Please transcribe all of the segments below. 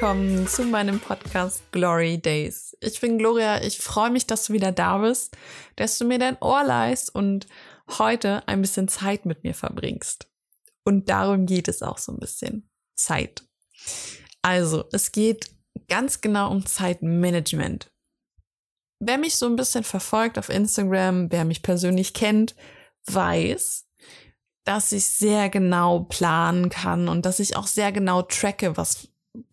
Willkommen zu meinem Podcast Glory Days. Ich bin Gloria, ich freue mich, dass du wieder da bist, dass du mir dein Ohr leist und heute ein bisschen Zeit mit mir verbringst. Und darum geht es auch so ein bisschen. Zeit. Also, es geht ganz genau um Zeitmanagement. Wer mich so ein bisschen verfolgt auf Instagram, wer mich persönlich kennt, weiß, dass ich sehr genau planen kann und dass ich auch sehr genau tracke, was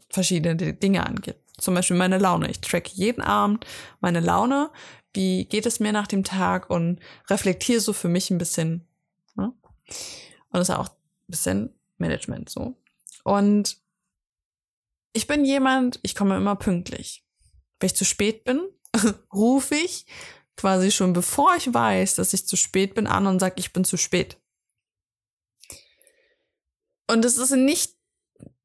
verschiedene Dinge angeht. Zum Beispiel meine Laune. Ich tracke jeden Abend meine Laune, wie geht es mir nach dem Tag und reflektiere so für mich ein bisschen. Ne? Und das ist auch ein bisschen Management so. Und ich bin jemand, ich komme immer pünktlich. Wenn ich zu spät bin, rufe ich quasi schon bevor ich weiß, dass ich zu spät bin, an und sage, ich bin zu spät. Und es ist nicht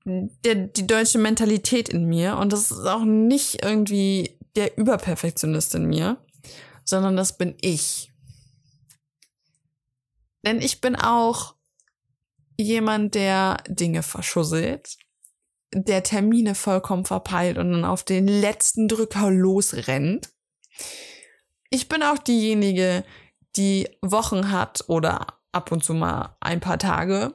der, die deutsche Mentalität in mir und das ist auch nicht irgendwie der Überperfektionist in mir, sondern das bin ich. Denn ich bin auch jemand, der Dinge verschusselt, der Termine vollkommen verpeilt und dann auf den letzten Drücker losrennt. Ich bin auch diejenige, die Wochen hat oder ab und zu mal ein paar Tage,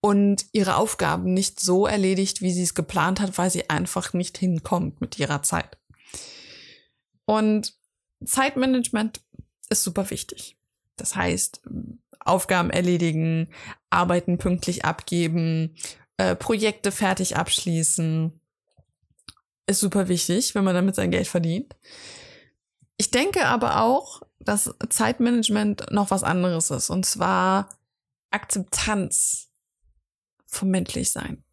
und ihre Aufgaben nicht so erledigt, wie sie es geplant hat, weil sie einfach nicht hinkommt mit ihrer Zeit. Und Zeitmanagement ist super wichtig. Das heißt, Aufgaben erledigen, Arbeiten pünktlich abgeben, äh, Projekte fertig abschließen, ist super wichtig, wenn man damit sein Geld verdient. Ich denke aber auch, dass Zeitmanagement noch was anderes ist, und zwar Akzeptanz vom Menschlichsein.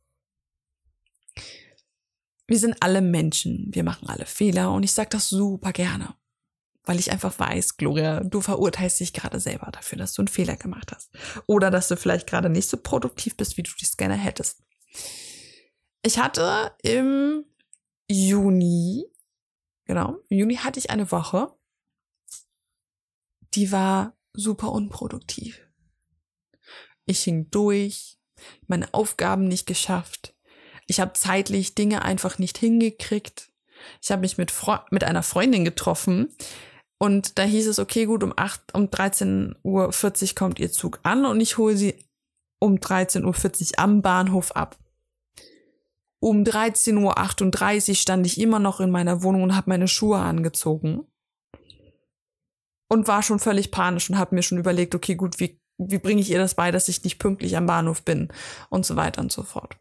Wir sind alle Menschen, wir machen alle Fehler und ich sage das super gerne, weil ich einfach weiß, Gloria, du verurteilst dich gerade selber dafür, dass du einen Fehler gemacht hast oder dass du vielleicht gerade nicht so produktiv bist, wie du dich gerne hättest. Ich hatte im Juni, genau, im Juni hatte ich eine Woche, die war super unproduktiv. Ich hing durch, meine Aufgaben nicht geschafft. Ich habe zeitlich Dinge einfach nicht hingekriegt. Ich habe mich mit, Fre mit einer Freundin getroffen und da hieß es, okay, gut, um, 8, um 13.40 Uhr kommt ihr Zug an und ich hole sie um 13.40 Uhr am Bahnhof ab. Um 13.38 Uhr stand ich immer noch in meiner Wohnung und habe meine Schuhe angezogen und war schon völlig panisch und habe mir schon überlegt, okay, gut, wie wie bringe ich ihr das bei, dass ich nicht pünktlich am Bahnhof bin und so weiter und so fort.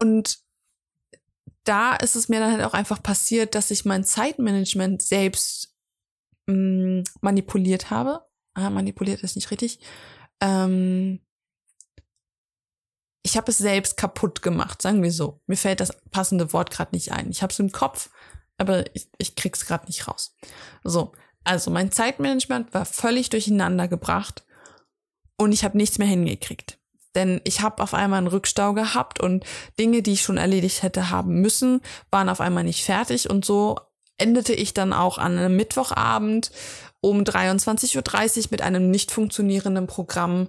Und da ist es mir dann halt auch einfach passiert, dass ich mein Zeitmanagement selbst mh, mm, manipuliert habe. Ah, manipuliert ist nicht richtig. Ähm, ich habe es selbst kaputt gemacht, sagen wir so. Mir fällt das passende Wort gerade nicht ein. Ich habe es im Kopf, aber ich, ich krieg's gerade nicht raus. So, also mein Zeitmanagement war völlig durcheinander gebracht und ich habe nichts mehr hingekriegt. Denn ich habe auf einmal einen Rückstau gehabt und Dinge, die ich schon erledigt hätte haben müssen, waren auf einmal nicht fertig und so endete ich dann auch an einem Mittwochabend um 23.30 Uhr mit einem nicht funktionierenden Programm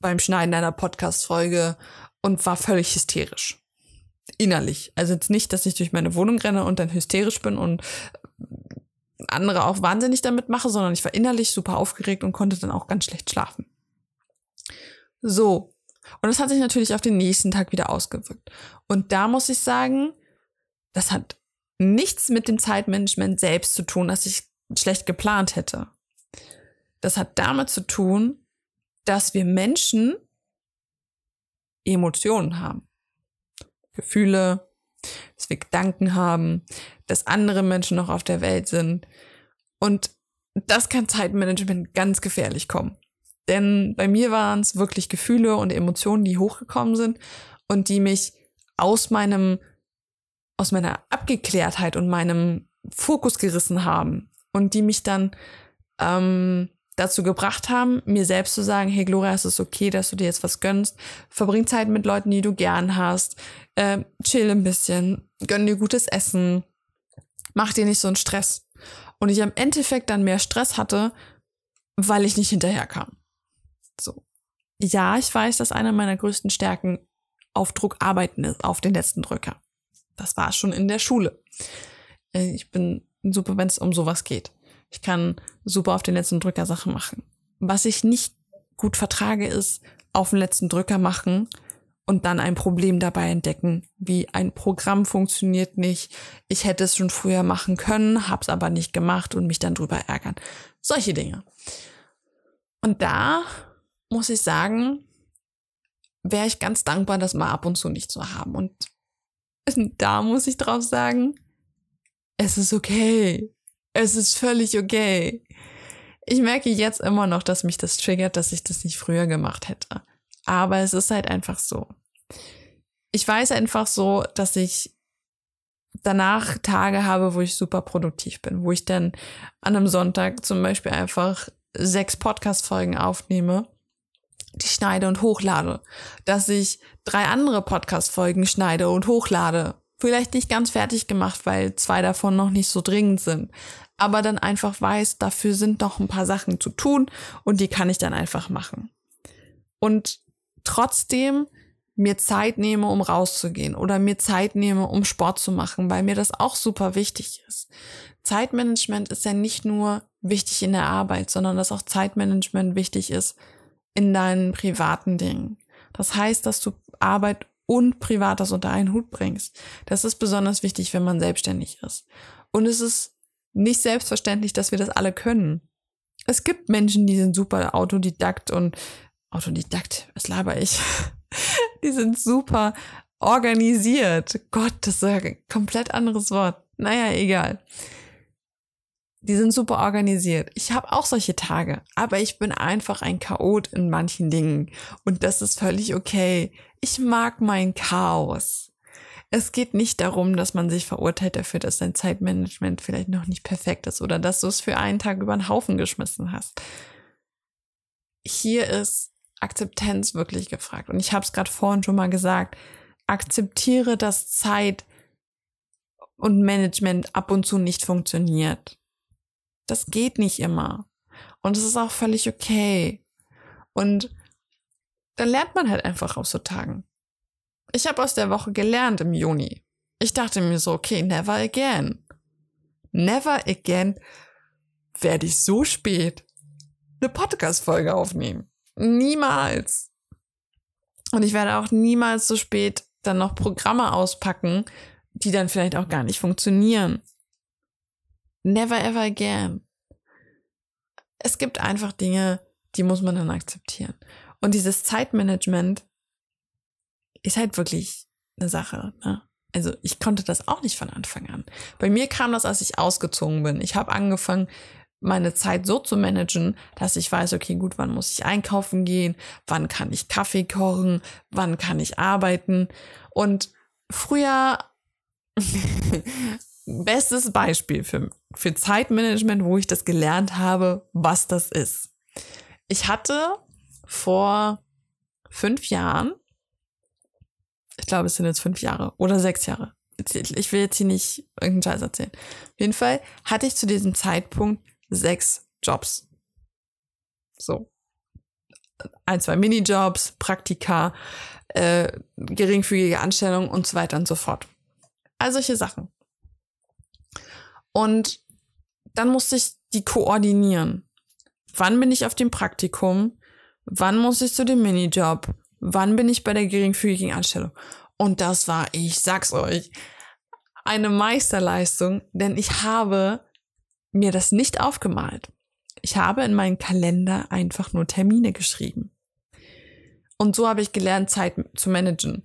beim Schneiden einer Podcast-Folge und war völlig hysterisch. Innerlich. Also jetzt nicht, dass ich durch meine Wohnung renne und dann hysterisch bin und andere auch wahnsinnig damit mache, sondern ich war innerlich super aufgeregt und konnte dann auch ganz schlecht schlafen. So. Und das hat sich natürlich auf den nächsten Tag wieder ausgewirkt. Und da muss ich sagen, das hat nichts mit dem Zeitmanagement selbst zu tun, dass ich schlecht geplant hätte. Das hat damit zu tun, dass wir Menschen Emotionen haben. Gefühle, dass wir Gedanken haben, dass andere Menschen noch auf der Welt sind. Und das kann Zeitmanagement ganz gefährlich kommen. Denn bei mir waren es wirklich Gefühle und Emotionen, die hochgekommen sind und die mich aus meinem, aus meiner Abgeklärtheit und meinem Fokus gerissen haben und die mich dann ähm, dazu gebracht haben, mir selbst zu sagen, hey Gloria, es ist okay, dass du dir jetzt was gönnst. Verbring Zeit mit Leuten, die du gern hast. Äh, chill ein bisschen. Gönn dir gutes Essen. Mach dir nicht so einen Stress. Und ich im Endeffekt dann mehr Stress hatte, weil ich nicht hinterherkam. So. ja, ich weiß, dass einer meiner größten Stärken auf Druck arbeiten ist, auf den letzten Drücker. Das war schon in der Schule. Äh, ich bin super, wenn es um sowas geht. Ich kann super auf den letzten Drücker Sachen machen. Was ich nicht gut vertrage, ist auf den letzten Drücker machen und dann ein Problem dabei entdecken, wie ein Programm funktioniert nicht. Ich hätte es schon früher machen können, hab's aber nicht gemacht und mich dann drüber ärgern. Solche Dinge. Und da muss ich sagen, wäre ich ganz dankbar, das mal ab und zu nicht zu haben. Und da muss ich drauf sagen, es ist okay. Es ist völlig okay. Ich merke jetzt immer noch, dass mich das triggert, dass ich das nicht früher gemacht hätte. Aber es ist halt einfach so. Ich weiß einfach so, dass ich danach Tage habe, wo ich super produktiv bin, wo ich dann an einem Sonntag zum Beispiel einfach sechs Podcast-Folgen aufnehme, die schneide und hochlade, dass ich drei andere Podcast-Folgen schneide und hochlade. Vielleicht nicht ganz fertig gemacht, weil zwei davon noch nicht so dringend sind. Aber dann einfach weiß, dafür sind noch ein paar Sachen zu tun und die kann ich dann einfach machen. Und trotzdem mir Zeit nehme, um rauszugehen oder mir Zeit nehme, um Sport zu machen, weil mir das auch super wichtig ist. Zeitmanagement ist ja nicht nur wichtig in der Arbeit, sondern dass auch Zeitmanagement wichtig ist in deinen privaten Dingen. Das heißt, dass du Arbeit und Privates unter einen Hut bringst. Das ist besonders wichtig, wenn man selbstständig ist. Und es ist nicht selbstverständlich, dass wir das alle können. Es gibt Menschen, die sind super Autodidakt und Autodidakt, was laber ich? die sind super organisiert. Gott, das ist ein komplett anderes Wort. Naja, egal. Die sind super organisiert. Ich habe auch solche Tage, aber ich bin einfach ein Chaot in manchen Dingen und das ist völlig okay. Ich mag mein Chaos. Es geht nicht darum, dass man sich verurteilt dafür, dass dein Zeitmanagement vielleicht noch nicht perfekt ist oder dass du es für einen Tag über den Haufen geschmissen hast. Hier ist Akzeptanz wirklich gefragt. Und ich habe es gerade vorhin schon mal gesagt. Akzeptiere, dass Zeit und Management ab und zu nicht funktioniert. Das geht nicht immer. Und es ist auch völlig okay. Und dann lernt man halt einfach aus so Tagen. Ich habe aus der Woche gelernt im Juni. Ich dachte mir so, okay, never again. Never again werde ich so spät eine Podcast-Folge aufnehmen. Niemals. Und ich werde auch niemals so spät dann noch Programme auspacken, die dann vielleicht auch gar nicht funktionieren. Never ever again. Es gibt einfach Dinge, die muss man dann akzeptieren. Und dieses Zeitmanagement ist halt wirklich eine Sache. Ne? Also ich konnte das auch nicht von Anfang an. Bei mir kam das, als ich ausgezogen bin. Ich habe angefangen, meine Zeit so zu managen, dass ich weiß, okay, gut, wann muss ich einkaufen gehen, wann kann ich Kaffee kochen, wann kann ich arbeiten. Und früher, bestes Beispiel für, für Zeitmanagement, wo ich das gelernt habe, was das ist. Ich hatte vor fünf Jahren, ich glaube, es sind jetzt fünf Jahre oder sechs Jahre. Ich will jetzt hier nicht irgendeinen Scheiß erzählen. Auf jeden Fall hatte ich zu diesem Zeitpunkt sechs Jobs. So. Ein, zwei Minijobs, Praktika, äh, geringfügige Anstellung und so weiter und so fort. All solche Sachen. Und dann musste ich die koordinieren. Wann bin ich auf dem Praktikum? Wann muss ich zu dem Minijob? Wann bin ich bei der geringfügigen Anstellung? Und das war, ich sag's euch, eine Meisterleistung, denn ich habe mir das nicht aufgemalt. Ich habe in meinen Kalender einfach nur Termine geschrieben. Und so habe ich gelernt, Zeit zu managen.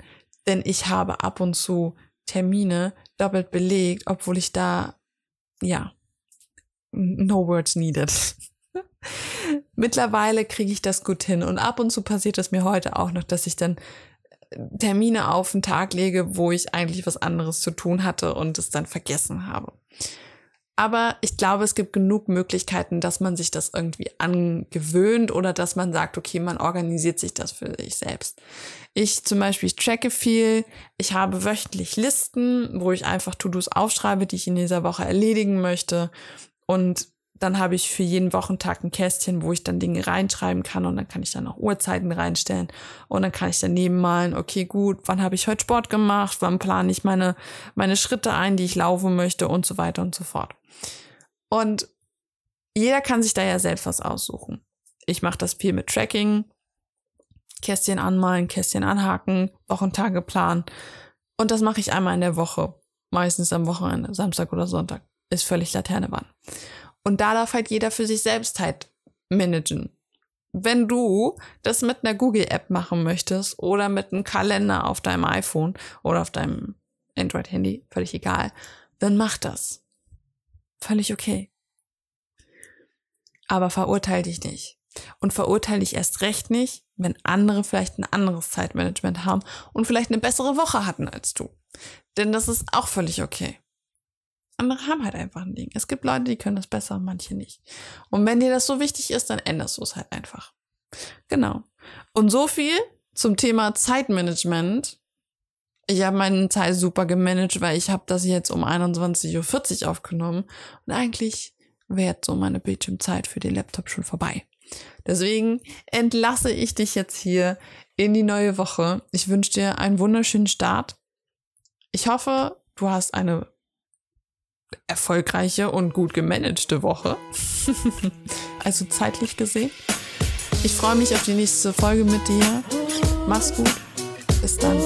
Denn ich habe ab und zu Termine doppelt belegt, obwohl ich da, ja, no words needed. Mittlerweile kriege ich das gut hin und ab und zu passiert es mir heute auch noch, dass ich dann Termine auf den Tag lege, wo ich eigentlich was anderes zu tun hatte und es dann vergessen habe. Aber ich glaube, es gibt genug Möglichkeiten, dass man sich das irgendwie angewöhnt oder dass man sagt, okay, man organisiert sich das für sich selbst. Ich zum Beispiel, ich tracke viel. Ich habe wöchentlich Listen, wo ich einfach To-Dos aufschreibe, die ich in dieser Woche erledigen möchte. Und dann habe ich für jeden Wochentag ein Kästchen, wo ich dann Dinge reinschreiben kann und dann kann ich dann auch Uhrzeiten reinstellen und dann kann ich daneben malen, okay, gut, wann habe ich heute Sport gemacht, wann plane ich meine, meine Schritte ein, die ich laufen möchte und so weiter und so fort. Und jeder kann sich da ja selbst was aussuchen. Ich mache das viel mit Tracking, Kästchen anmalen, Kästchen anhaken, Wochentage planen. Und das mache ich einmal in der Woche. Meistens am Wochenende, Samstag oder Sonntag. Ist völlig Laterne wann. Und da darf halt jeder für sich selbst halt managen. Wenn du das mit einer Google-App machen möchtest oder mit einem Kalender auf deinem iPhone oder auf deinem Android-Handy, völlig egal, dann mach das. Völlig okay. Aber verurteil dich nicht. Und verurteile dich erst recht nicht, wenn andere vielleicht ein anderes Zeitmanagement haben und vielleicht eine bessere Woche hatten als du. Denn das ist auch völlig okay. Andere haben halt einfach ein Ding. Es gibt Leute, die können das besser manche nicht. Und wenn dir das so wichtig ist, dann änderst du es halt einfach. Genau. Und so viel zum Thema Zeitmanagement. Ich habe meine Zeit super gemanagt, weil ich habe das jetzt um 21.40 Uhr aufgenommen. Und eigentlich wäre so meine Bildschirmzeit für den Laptop schon vorbei. Deswegen entlasse ich dich jetzt hier in die neue Woche. Ich wünsche dir einen wunderschönen Start. Ich hoffe, du hast eine erfolgreiche und gut gemanagte Woche. also zeitlich gesehen. Ich freue mich auf die nächste Folge mit dir. Mach's gut. Bis dann.